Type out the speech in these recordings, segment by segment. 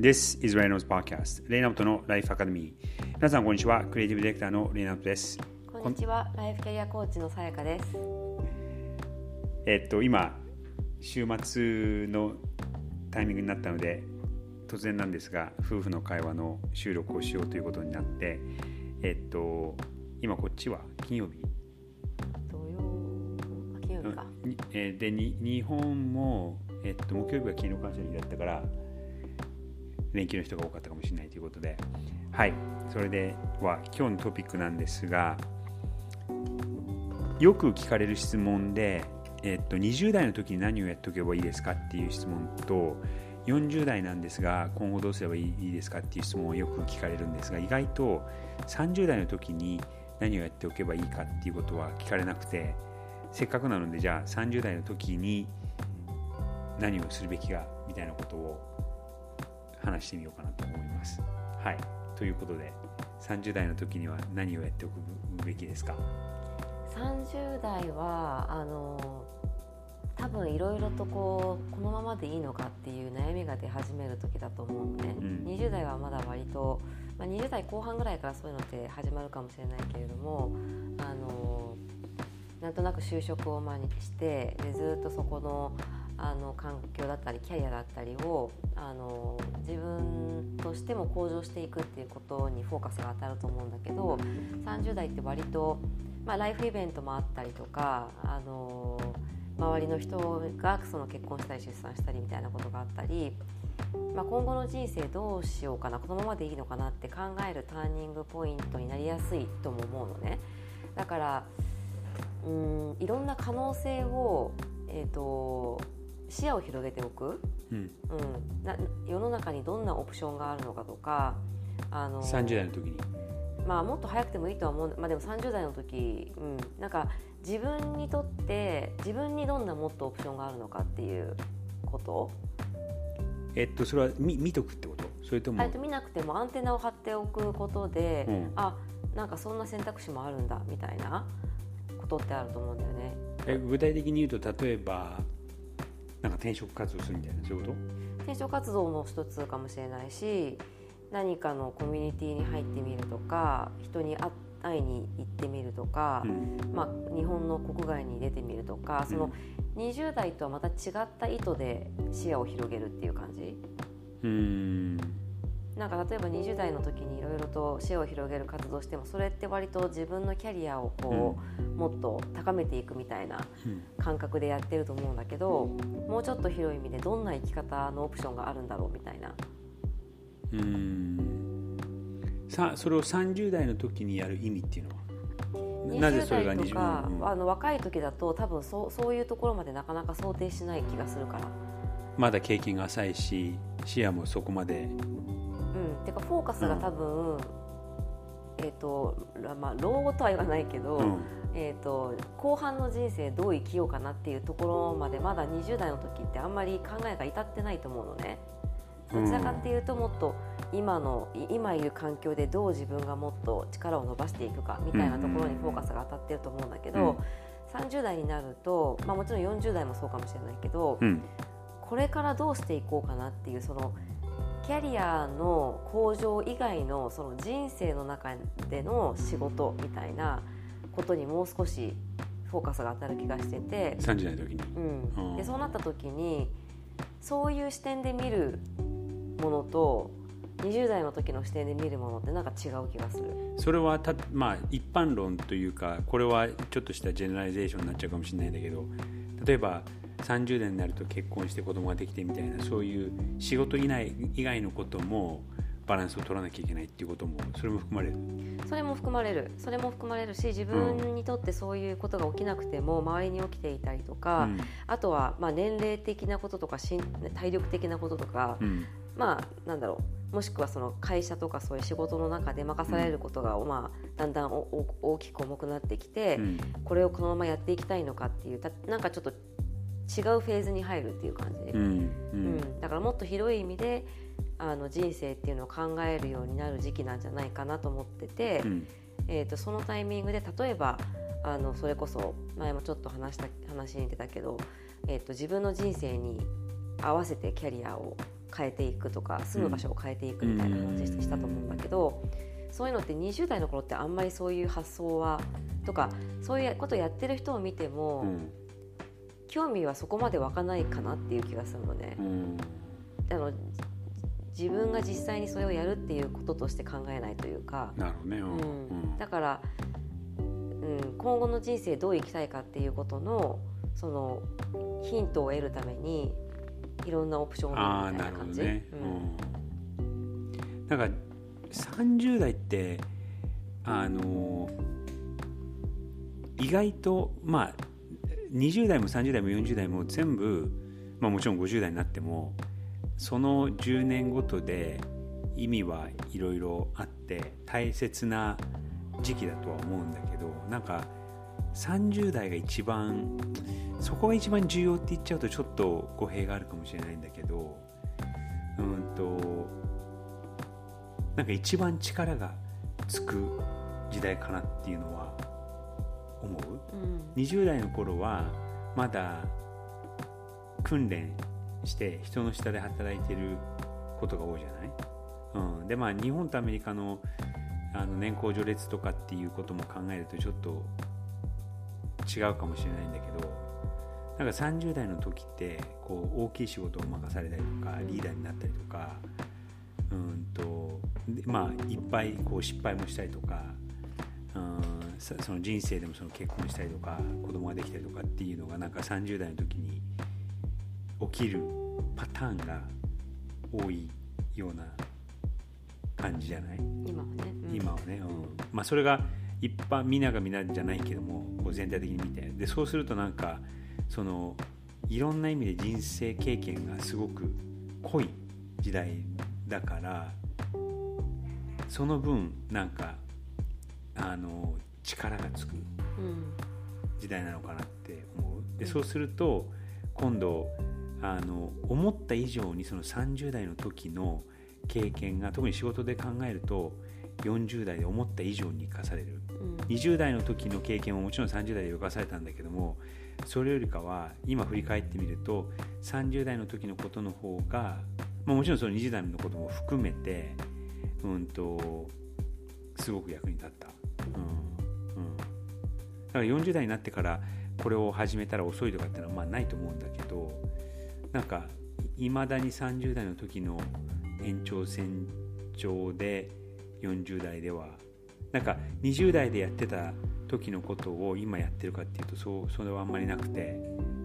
This is Reynolds Podcast レイナウトのライフアカデミー皆さんこんにちはクリエイティブディレクターのレイナウトです。こんにちはライフキャリアコーチのさやかです。えっと今週末のタイミングになったので突然なんですが夫婦の会話の収録をしようということになってえっと今こっちは金曜日。土曜あ金曜日か、にえーでに日本も、えっと、木曜日は勤労感謝の日だったから連休の人が多かったかもしれないということで。はい。それでは今日のトピックなんですがよく聞かれる質問で、えっと、20代の時に何をやっておけばいいですかっていう質問と40代なんですが今後どうすればいいですかっていう質問をよく聞かれるんですが意外と30代の時に何をやっておけばいいかっていうことは聞かれなくてせっかくなのでじゃあ30代の時に何をするべきかみたいなことを話してみようかなと思います。はい。ということで30代の時には何をやっておくべきですか？30代はあの多分いろいろとこうこのままでいいのかっていう悩みが出始める時だと思うのね、うん。20代はまだ割と、まあ、20代後半ぐらいからそういうのって始まるかもしれないけれどもあのなんとなく就職を前にしてでずっとそこのあの環境だったりキャリアだったりをあの自分としても向上していくっていうことにフォーカスが当たると思うんだけど30代って割と、まあ、ライフイベントもあったりとかあの周りの人がその結婚したり出産したりみたいなことがあったり、まあ、今後の人生どうしようかなこのままでいいのかなって考えるターニングポイントになりやすいとも思うのね。だからうんいろんな可能性を、えー、と視野を広げておく、うん。うん、な世の中にどんなオプションがあるのかとかあの30代の時に。まあ、もっと早くてもいいとは思う、まあ、でも30代の時、うん、なんか自分にとって自分にどんなもっとオプションがあるのかっていうこと。えっとそれは見見とくってこと？それとも？見なくてもアンテナを張っておくことで、うん。あなんかそんな選択肢もあるんだみたいなことってあると思うんだよね。え具体的に言うと例えばなんか転職活動するみたいなそういうこ転職活動の一つかもしれないし何かのコミュニティに入ってみるとか人に会会いに行ってみるとか、と、うん。まあ、日本の国外に出てみるとかその20代とはまた違った意図で視野を広げるっていう感じ？うーんなんか例えば20代の時にいろいろと視野を広げる活動してもそれって割と自分のキャリアをこう、もっと高めていくみたいなうん。感覚でやってると思うんだけどもうちょっと広い意味でどんな生き方のオプションがあるんだろうみたいな。うーん。さそれを30代の時にやる意味っていうのは？なぜそれが20代とか、あの若い時だと多分そうそういうところまでなかなか想定しない気がするから。まだ経験が浅いし視野もそこまでうん、てかフォーカスが多分、えっ、とらまあ老後とは言わないけど、うん。えっ、と後半の人生どう生きようかなっていうところまでまだ20代の時ってあんまり考えが至ってないと思うのね。どちらかっていうともっと今のい今いる環境でどう自分がもっと力を伸ばしていくかみたいなところにフォーカスが当たってると思うんだけど、30代になると、まあ、もちろん40代もそうかもしれないけど、うん。これからどうしていこうかなっていうそのキャリアの向上以外のその人生の中での仕事みたいなことにもう少しフォーカスが当たる気がしてて、30代の時に。うん、うん。でそうなった時にそういう視点で見るものと20代の時の視点で見るものってなんか違う気がする。それはた、まあ、一般論というかこれはちょっとしたジェネラリゼーションになっちゃうかもしれないんだけど例えば30代になると結婚して子供ができてみたいなそういう仕事以内以外のこともバランスを取らなきゃいけないっていうこともそれも含まれる？それも含まれる。それも含まれるし自分にとってそういうことが起きなくても周りに起きていたりとか、うん。あとはまあ年齢的なこととか身体力的なこととか、うん。まあなんだろうもしくはその会社とかそういう仕事の中で任されることが、まあ、だんだんおお大きく重くなってきて、うん。これをこのままやっていきたいのかっていうたなんかちょっと違うフェーズに入るっていう感じ、うんううん。んだからもっと広い意味であの人生っていうのを考えるようになる時期なんじゃないかなと思ってて、うん。えー、とそのタイミングで例えばあのそれこそ前もちょっと話した話に出たけど、えー、と自分の人生に合わせてキャリアを変えていくとか住む場所を変えていくみたいな話したと思うんだけど、そういうのって20代の頃ってあんまりそういう発想はとかそういうことをやってる人を見ても、うん興味はそこまで湧かないかなっていう気がするのね。うん。あの自分が実際にそれをやるっていうこととして考えないというか、なるほどね。うん。うん、だから、うん、今後の人生どう生きたいかっていうことのそのヒントを得るためにいろんなオプションをみたいな感じ。ね、うん。うん、なんか30代ってあの意外とまあ20代も30代も40代も全部、まあ、もちろん50代になってもその10年ごとで意味はいろいろあって大切な時期だとは思うんだけどなんか30代が一番そこが一番重要って言っちゃうとちょっと語弊があるかもしれないんだけどうんとなんか一番力がつく時代かなっていうのは思う？うん。20代の頃はまだ訓練して人の下で働いてることが多いじゃない、うん、でまあ日本とアメリカのあの年功序列とかっていうことも考えるとちょっと違うかもしれないんだけどなんか30代の時ってこう大きい仕事を任されたりとかリーダーになったりとかうんとでまあいっぱいこう失敗もしたりとかうん。さその人生でもその結婚したりとか子供ができたりとかっていうのがなんか30代の時に起きるパターンが多いような感じじゃない、今はね、うん。今はね、うん。まあ、それが一般みんながみんなじゃないけどもこう全体的に見て。でそうするとなんかそのいろんな意味で人生経験がすごく濃い時代だからその分なんかあの力がつくうん時代なのかなって思う。でそうすると今度あの思った以上にその30代の時の経験が特に仕事で考えると40代で思った以上に生かされる。うん。20代の時の経験ももちろん30代で生かされたんだけどもそれよりかは今振り返ってみると30代の時のことの方が、まあ、もちろんその20代のことも含めてうんとすごく役に立った、うんうん、だから40代になってからこれを始めたら遅いとかってのはまあないと思うんだけどなんかいまだに30代の時の延長線上で40代ではなんか20代でやってた時のことを今やってるかっていうとそうそれはあんまりなくて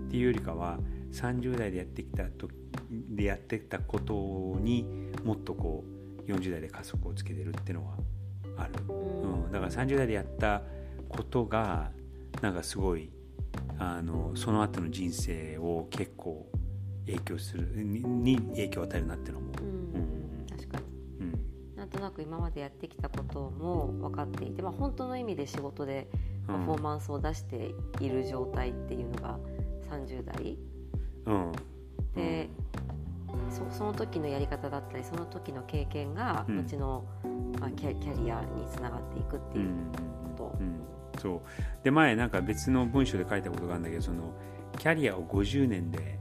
っていうよりかは30代でやってきたとでやってたことにもっとこう40代で加速をつけてるっていうのはある、うん、だから30代でやったことがなんかすごいあのその後の人生を結構影響するにに影響を与えるなっていうのも、うん。うん。確かに。うん。なんとなく今までやってきたことも分かっていて、まあ、本当の意味で仕事でパフォーマンスを出している状態っていうのが30代うん。で、そその時のやり方だったりその時の経験がうん。後の、まあ、キャキャリアにつながっていくっていうそう。で前なんか別の文章で書いたことがあるんだけどそのキャリアを50年で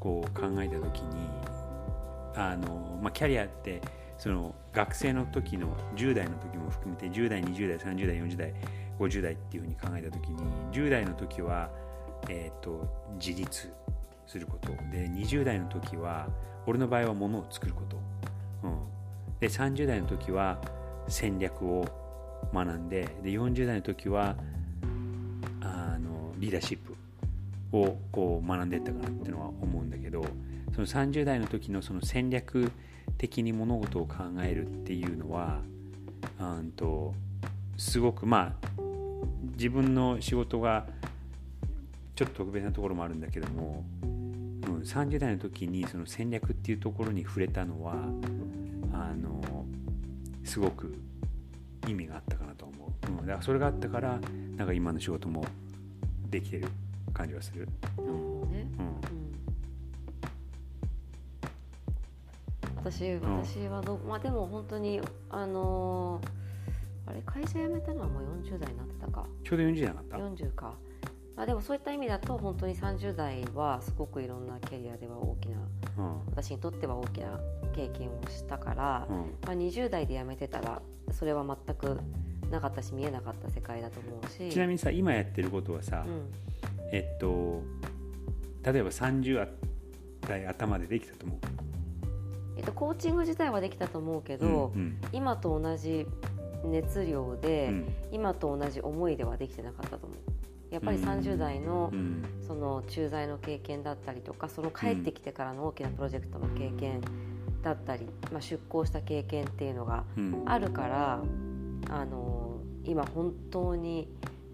こう考えた時にあの、まあ、キャリアってその学生の時の10代の時も含めて10代20代30代40代50代っていうふうに考えた時に10代の時は、えー、と自立すること。で20代の時は俺の場合は物を作ること、うん、で30代の時は戦略を学んでで40代の時はあのリーダーシップをこう学んでいったかなっていうのは思うんだけどその30代の時のその戦略的に物事を考えるっていうのはうんとすごくまあ自分の仕事がちょっと特別なところもあるんだけども、うん、30代の時にその戦略っていうところに触れたのはあのすごく意味があったかなと思う、うん、だからそれがあったからなんか今の仕事もできてる感じはする、うん。うん。私ん私はどうまあでも本当にあのーあれ会社辞めたのはもう40代になってたか。ちょうど40じゃなかった。40かまあ、でもそういった意味だと本当に30代はすごくいろんなキャリアでは大きなうん。私にとっては大きな経験をしたから、うん。まあ、20代で辞めてたらそれは全くなかったし見えなかった世界だと思うし。ちなみにさ今やってることはさ、うん。えっと例えば30代頭でできたと思う？えっと、コーチング自体はできたと思うけど、うん。今と同じ熱量で、うん。今と同じ思いではできてなかったと思うやっぱりうん。30代のうん。その駐在の経験だったりとかその帰ってきてからの大きなプロジェクトの経験だったり、まあ、出向した経験っていうのがうん。あるからあの今本当に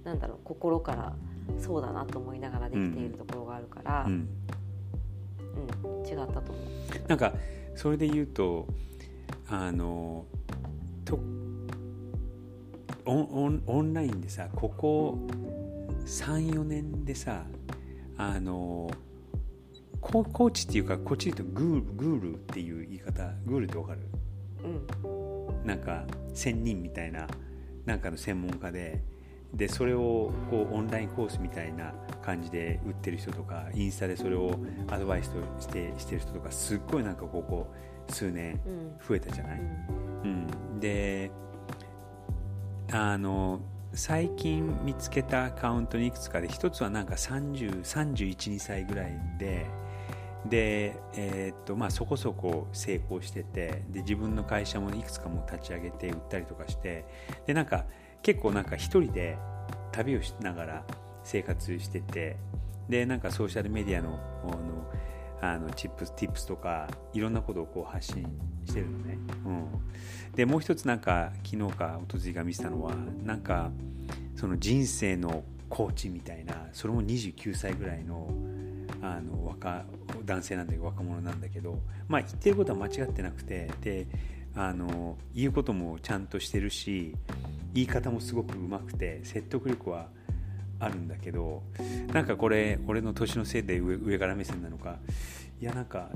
なんだろう心からそうだなと思いながらできているところがあるから、うん。うん違ったと思う。なんかそれで言うとあのとオンオンオンラインでさここ34年でさあのココーチっていうかこっちで言うとグールグールっていう言い方グールってわかる？うん。なんか仙人みたいななんかの専門家ででそれをこうオンラインコースみたいな感じで売ってる人とかインスタでそれをアドバイスとしてしてる人とかすっごいなんかここ数年うん。増えたじゃない、うん。うん、であの最近見つけたアカウントにいくつかで一つはなんか3031歳ぐらいでで、えーっとまあ、そこそこ成功しててで自分の会社もいくつかも立ち上げて売ったりとかしてでなんか結構なんか一人で旅をしながら生活しててでなんかソーシャルメディアののあのチップス、ティップスとかいろんなことをこう発信してるのね。うん、でもう一つなんか昨日か一昨日が見せたのはなんかその人生のコーチみたいなそれも29歳ぐらいのあの若男性なんだけど若者なんだけど、まあ、言ってることは間違ってなくてであの言うこともちゃんとしてるし言い方もすごくうまくて説得力はあるんだけどなんかこれ俺の年のせいで上上から目線なのかいやなんか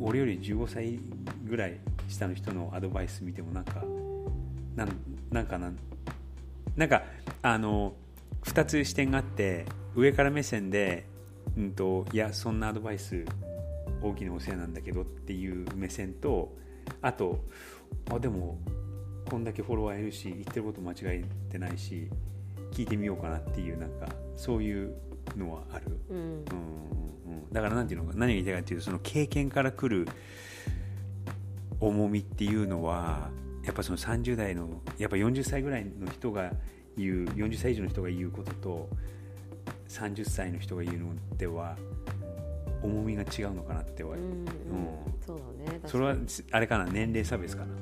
俺より15歳ぐらい下の人のアドバイス見てもなんかなんかななんかあの2つ視点があって上から目線で、うん、といやそんなアドバイス大きなお世話なんだけどっていう目線とあとあでもこんだけフォロワーいるし言ってること間違えてないし聞いてみようかなっていうなんかそういうのはある、うん。うんうんうん、だからなんていうのか何が言いたいかっていうとその経験から来る重みっていうのはやっぱその30代のやっぱ40歳ぐらいの人が言う40歳以上の人が言うことと30歳の人が言うのでは重みが違うのかなっては、うんうん。そうだねそれはあれかな年齢差別かな。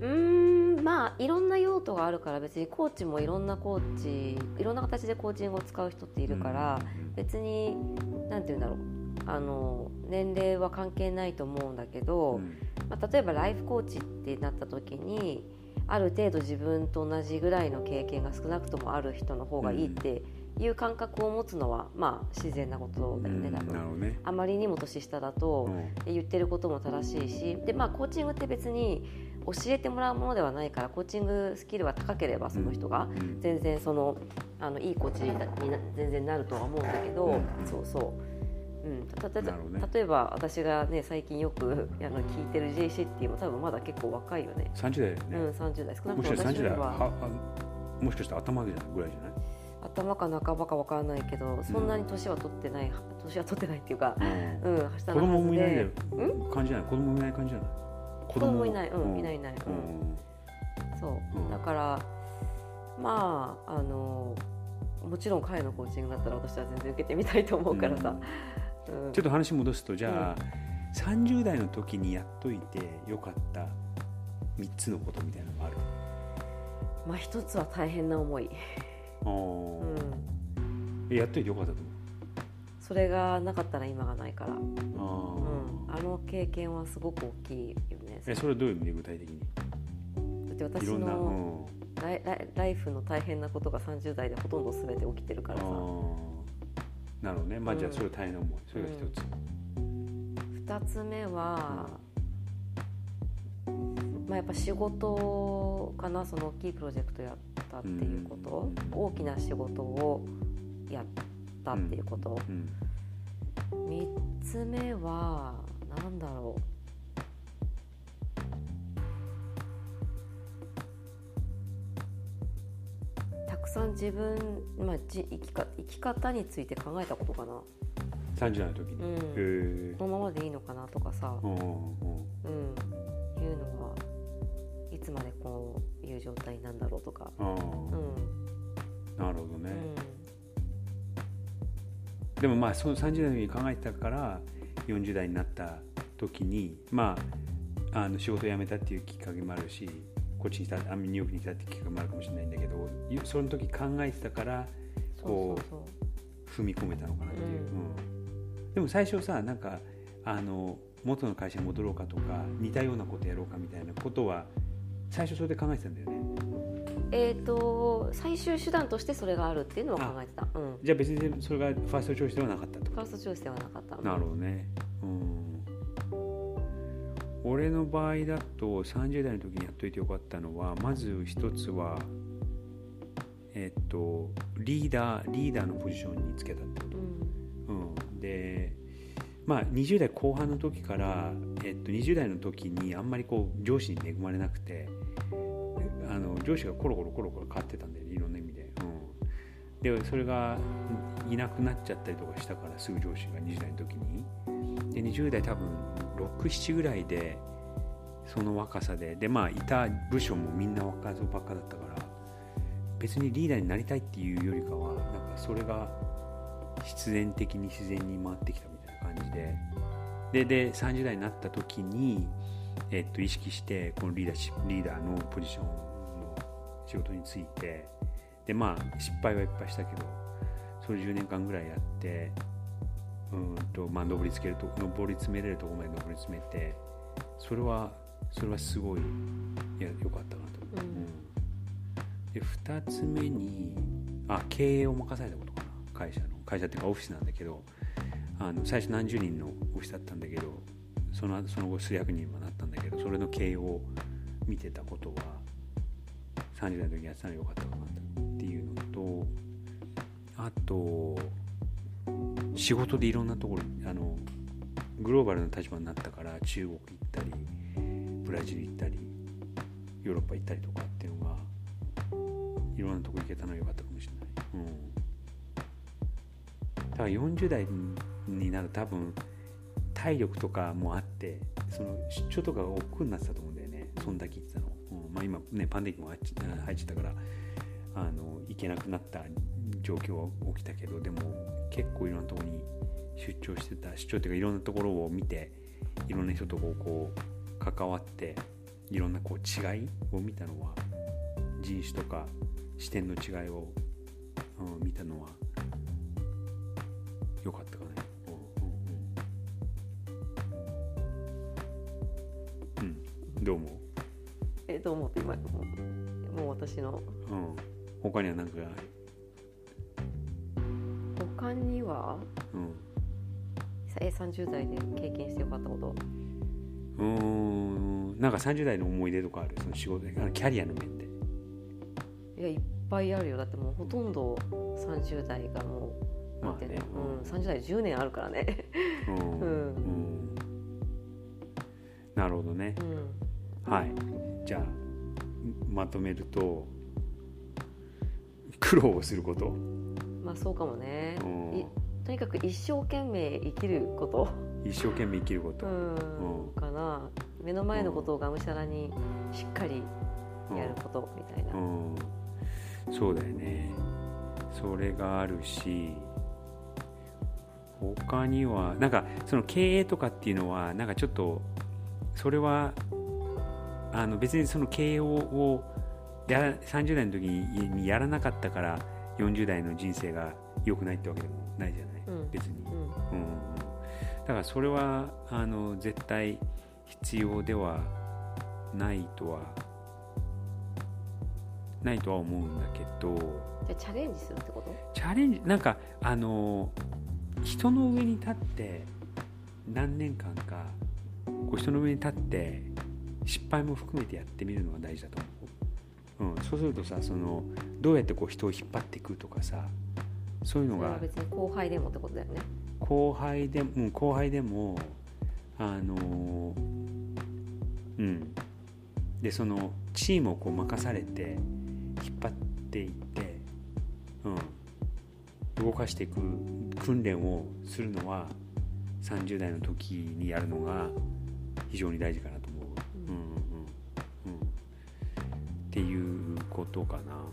うーんまあいろんな用途があるから別にコーチもいろんなコーチいろんな形でコーチングを使う人っているから、別に何て言うんだろうあの年齢は関係ないと思うんだけど、うん。まあ、例えばライフコーチってなった時にある程度自分と同じぐらいの経験が少なくともある人の方がいいっていう感覚を持つのはまあ自然なことだよねうん。多ね、あまりにも年下だと、うん。言ってることも正しいしで、まあ、コーチングって別に教えてもらうものではないからコーチングスキルは高ければその人がうん。全然そのあのいいコーチにな全然なるとは思うんだけど、うん。そうそう、うん、たたね。例えば私が、ね、最近よくあの聞いてる J シティも多分まだ結構若いよね、30代ね、うん、30代。少なくもしかして30とも私よりは代ははあもしかして頭ぐらいじゃない？頭か半ばか分からないけどそんなに年は取ってない年は取ってないっていうか、うん。うん、下子供もいない感じじゃない。子供もいない感じじゃない？子子供いない、うんいない。いない、ううん。ん。そう、うん。だからまああのもちろん彼のコーチングだったら私は全然受けてみたいと思うからさ、うん。ちょっと話戻すとじゃあ、30代の時にやっといてよかった3つのことみたいなのがある？まあ一つは大変な思い、あうーん、えやっといてよかったとそれがなかったら今がないから、あー。ん、あの経験はすごく大きいよね。えそれはどういう意味で具体的に？だって私のんライライフの大変なことが30代でほとんど全て起きてるからさ。なるほどね。まあじゃあうん。それ大変な思い。それが一つ、2つ目は、まあ、やっぱ仕事かな。その大きいプロジェクトやったっていうこと、大きな仕事をやったっていうこと、うん三つ目は何だろう。たくさん自分、まあ、じ生きか生き方について考えたことかな、30代の時に、うん。このままでいいのかなとかさ、うんいうのはいつまでこういう状態なんだろうとか、うんうん。なるほどね、うでもまあその30代の時に考えてたから40代になった時にまああの仕事を辞めたっていうきっかけもあるしこっちに来たあニューヨークに来たっていうきっかけもあるかもしれないんだけどゆその時考えてたからん、そう踏み込めたのかなっていう、うん。うん。でも最初さなんかあの元の会社に戻ろうかとか似たようなことやろうかみたいなことは最初それで考えてたんだよねえっ、と最終手段としてそれがあるっていうのは考えてた、うん、じゃあ別にそれがファーストチョイスではなかった。ファーストチョイスではなかった。となるほどね。うん。俺の場合だと30代の時にやっといてよかったのはまず一つはえっとリーダーリーダーのポジションにつけたってこと。うん。うん、でまあ20代後半の時から、えっと、20代の時にあんまりこう上司に恵まれなくてあの上司がコロコロコロコロ変わってたんだよねいろんな意味で、うん、でそれがいなくなっちゃったりとかしたからすぐ上司が20代の時に。で20代多分67ぐらいでその若さで。でまあいた部署もみんな若造ばっかだったから別にリーダーになりたいっていうよりかはなんかそれが必然的に自然に回ってきたみたいな感じで。でで30代になった時に、えっと、意識してこのリーダーシップリーダーのポジション仕事について。でまあ失敗はいっぱいしたけどそれ10年間ぐらいやってうんとまあ上りつけると上り詰めれるところまで上り詰めてそれはそれはすごいいや良かったなと。思う、うん。で2つ目にあ経営を任されたことかな。会社の会社っていうかオフィスなんだけどあの最初何十人のオフィスだったんだけどその後その後数百人はなったんだけどそれの経営を見てたことは30代の時にやってたのが良かったかなっていうのとあと仕事でいろんなところあのグローバルな立場になったから中国行ったりブラジル行ったりヨーロッパ行ったりとかっていうのがいろんなとこ行けたのは良かったかもしれない。うん。だから40代になると多分体力とかもあってその出張とかが億劫になってたと思うんだよねそんだけ言ってたの。うん、まあ今ねパンデミックも入っち入っちゃったからあの行けなくなった状況は起きたけどでも結構いろんなところに出張してた出張っていうかいろんなところを見ていろんな人とこう関わっていろんなこう違いを見たのは人種とか視点の違いを、うん、見たのは良かったかね。うんうんどう思えどう思って今もう私の。う、うん、他には何か、他には？うん、え30代で経験してよかったこと。うーん。なんか30代の思い出とかある？その仕事で。あのキャリアの面で。いやいっぱいあるよ。だってもうほとんど30代がもうまあね。うん、30代10年あるからね。うん。うん。うん。なるほどね。うんはい。じゃあまとめると苦労をすること。まあそうかもねうんいとにかく一生懸命生きること、一生懸命生きること。うんうんかな目の前のことをがむしゃらにしっかりやることみたいな、うん、そうだよね。それがあるし、他にはなんかその経営とかっていうのはなんかちょっとそれはあの別にその経営ををやら30代の時ににやらなかったから40代の人生が良くないってわけでもないじゃない、うん。別に。うんうん。うん、だからそれはあの絶対必要ではないとはないとは思うんだけどじゃあチャレンジするってこと？チャレンジなんかあの人の上に立って何年間かこう人の上に立って失敗も含めてやってみるのが大事だと思う。うん、そうするとさそのどうやってこう人を引っ張っていくとかさそういうのが別に後輩でもってことだよね。後輩で,、うん、後輩でもあのうん。でそのチームをこう任されて引っ張っていって、うん、動かしていく訓練をするのは30代の時にやるのが非常に大事かなことかな。うん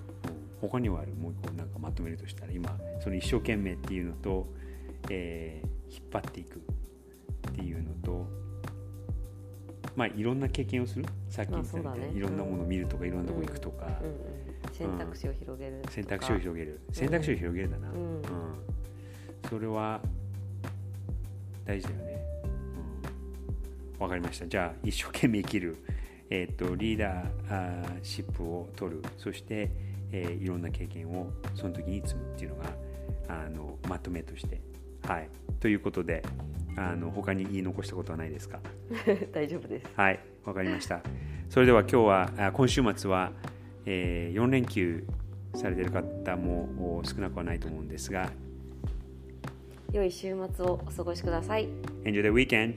他にはある？もう一個なんかまとめるとしたら今その一生懸命っていうのと、えー引っ張っていくっていうのとまあいろんな経験をする？さっき言ってたみたいに、ねいろんなものを見るとかいろんなとこ行くとか、うんうん、選択肢を広げる選択肢を広げる。選択肢を広げるだな、うん。それは大事だよね。うん。わ、かりました。じゃあ一生懸命生きる、えー、とリーダーシップを取るそして、えーいろんな経験をその時に積むっていうのがあのまとめとしてはい。ということであの他に言い残したことはないですか？大丈夫です。はい、わかりました。それでは今日は、あ今週末は、え4連休されている方もお少なくはないと思うんですが、良い週末をお過ごしください。Enjoy the weekend!